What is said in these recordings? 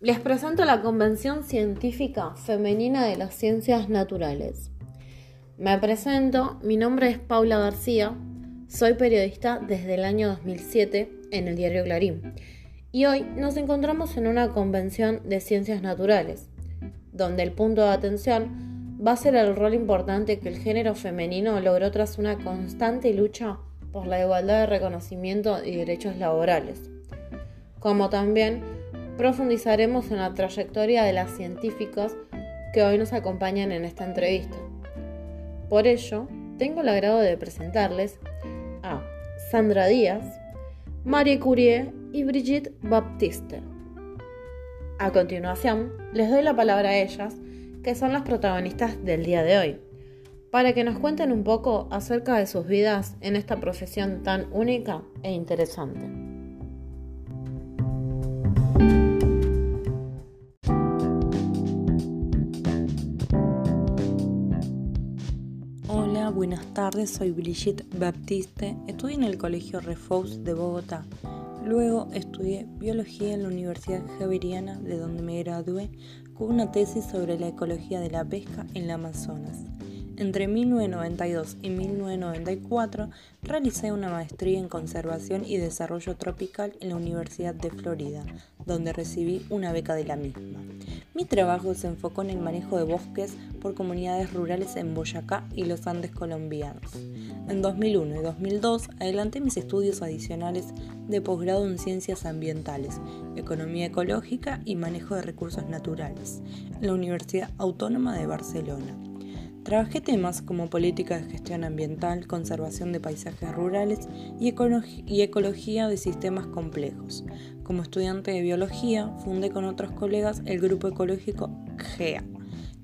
Les presento la Convención Científica Femenina de las Ciencias Naturales. Me presento, mi nombre es Paula García, soy periodista desde el año 2007 en el diario Clarín y hoy nos encontramos en una convención de ciencias naturales, donde el punto de atención va a ser el rol importante que el género femenino logró tras una constante lucha por la igualdad de reconocimiento y derechos laborales, como también profundizaremos en la trayectoria de las científicas que hoy nos acompañan en esta entrevista. Por ello, tengo el agrado de presentarles a Sandra Díaz, Marie Curie y Brigitte Baptiste. A continuación, les doy la palabra a ellas, que son las protagonistas del día de hoy, para que nos cuenten un poco acerca de sus vidas en esta profesión tan única e interesante. Buenas tardes, soy Brigitte Baptiste, estudié en el Colegio Refous de Bogotá. Luego estudié biología en la Universidad Javeriana, de donde me gradué con una tesis sobre la ecología de la pesca en la Amazonas. Entre 1992 y 1994 realicé una maestría en conservación y desarrollo tropical en la Universidad de Florida, donde recibí una beca de la misma. Mi trabajo se enfocó en el manejo de bosques por comunidades rurales en Boyacá y los Andes colombianos. En 2001 y 2002 adelanté mis estudios adicionales de posgrado en ciencias ambientales, economía ecológica y manejo de recursos naturales en la Universidad Autónoma de Barcelona. Trabajé temas como política de gestión ambiental, conservación de paisajes rurales y, ecología de sistemas complejos. Como estudiante de biología, fundé con otros colegas el grupo ecológico GEA,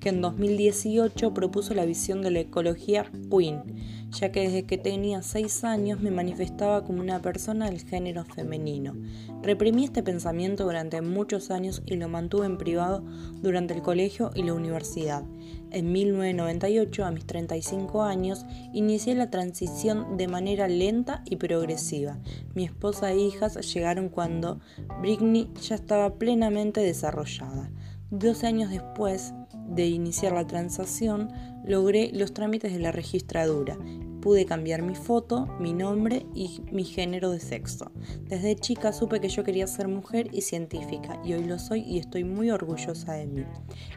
que en 2018 propuso la visión de la ecología Queen, ya que desde que tenía 6 años me manifestaba como una persona del género femenino. Reprimí este pensamiento durante muchos años y lo mantuve en privado durante el colegio y la universidad. En 1998, a mis 35 años, inicié la transición de manera lenta y progresiva. Mi esposa e hijas llegaron cuando Britney ya estaba plenamente desarrollada. 12 años después de iniciar la transacción, logré los trámites de la registradura pude cambiar mi foto, mi nombre y mi género de sexo. Desde chica supe que yo quería ser mujer y científica y hoy lo soy y estoy muy orgullosa de mí.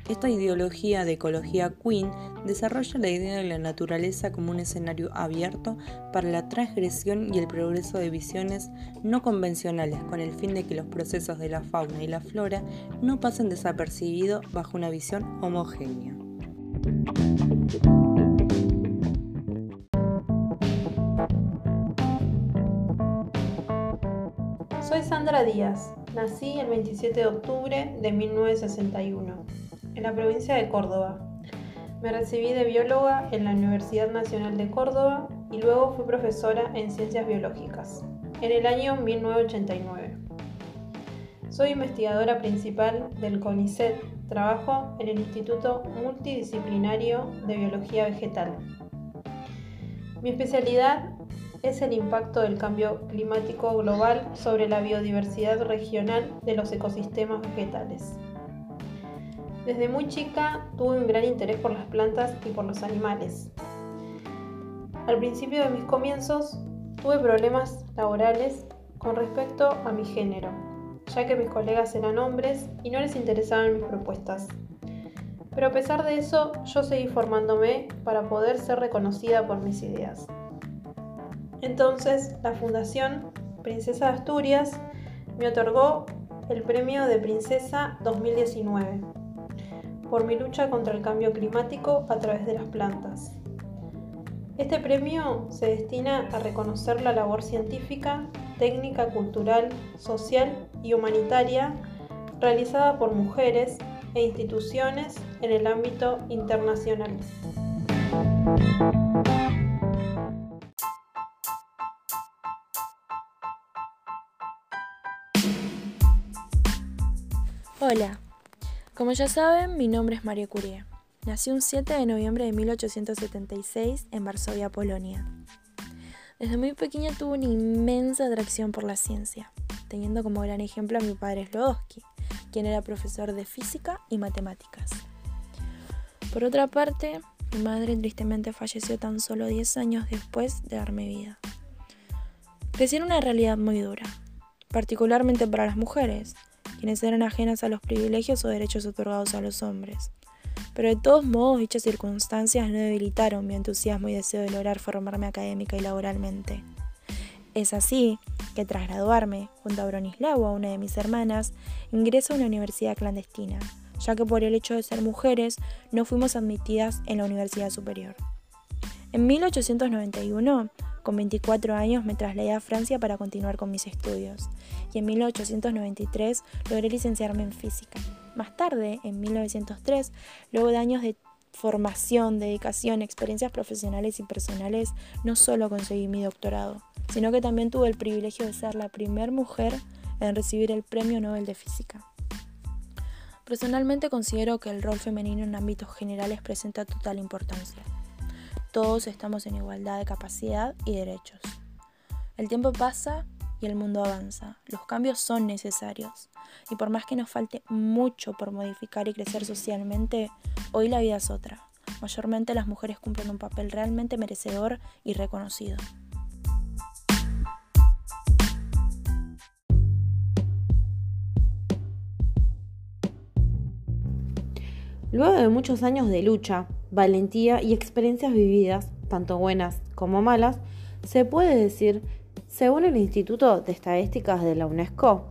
Esta ideología de ecología queen desarrolla la idea de la naturaleza como un escenario abierto para la transgresión y el progreso de visiones no convencionales con el fin de que los procesos de la fauna y la flora no pasen desapercibidos bajo una visión homogénea. Soy Sandra Díaz, nací el 27 de octubre de 1961 en la provincia de Córdoba. Me recibí de bióloga en la Universidad Nacional de Córdoba y luego fui profesora en ciencias biológicas en el año 1989. Soy investigadora principal del CONICET, trabajo en el Instituto Multidisciplinario de Biología Vegetal. Mi especialidad es el impacto del cambio climático global sobre la biodiversidad regional de los ecosistemas vegetales. Desde muy chica tuve un gran interés por las plantas y por los animales. Al principio de mis comienzos tuve problemas laborales con respecto a mi género, ya que mis colegas eran hombres y no les interesaban mis propuestas. Pero a pesar de eso, yo seguí formándome para poder ser reconocida por mis ideas. Entonces, la Fundación Princesa de Asturias me otorgó el premio de Princesa 2019 por mi lucha contra el cambio climático a través de las plantas. Este premio se destina a reconocer la labor científica, técnica, cultural, social y humanitaria realizada por mujeres e instituciones en el ámbito internacional. Hola, como ya saben, mi nombre es María Curie. Nací un 7 de noviembre de 1876 en Varsovia, Polonia. Desde muy pequeña tuve una inmensa atracción por la ciencia, teniendo como gran ejemplo a mi padre Slodowski, quien era profesor de física y matemáticas. Por otra parte, mi madre tristemente falleció tan solo 10 años después de darme vida. Crecí en una realidad muy dura, particularmente para las mujeres, quienes eran ajenas a los privilegios o derechos otorgados a los hombres. Pero de todos modos, dichas circunstancias no debilitaron mi entusiasmo y deseo de lograr formarme académica y laboralmente. Es así que tras graduarme, junto a Bronislava, una de mis hermanas, ingreso a una universidad clandestina, ya que por el hecho de ser mujeres no fuimos admitidas en la universidad superior. En 1891, con 24 años, me trasladé a Francia para continuar con mis estudios, y en 1893 logré licenciarme en física. Más tarde, en 1903, luego de años de formación, dedicación, experiencias profesionales y personales, no solo conseguí mi doctorado, sino que también tuve el privilegio de ser la primera mujer en recibir el Premio Nobel de Física. Personalmente considero que el rol femenino en ámbitos generales presenta total importancia. Todos estamos en igualdad de capacidad y derechos. El tiempo pasa y el mundo avanza. Los cambios son necesarios. Y por más que nos falte mucho por modificar y crecer socialmente, hoy la vida es otra. Mayormente las mujeres cumplen un papel realmente merecedor y reconocido. Luego de muchos años de lucha, valentía y experiencias vividas, tanto buenas como malas, se puede decir, según el Instituto de Estadísticas de la UNESCO,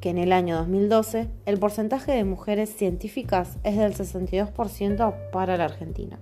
que en el año 2012 el porcentaje de mujeres científicas es del 62% para la Argentina.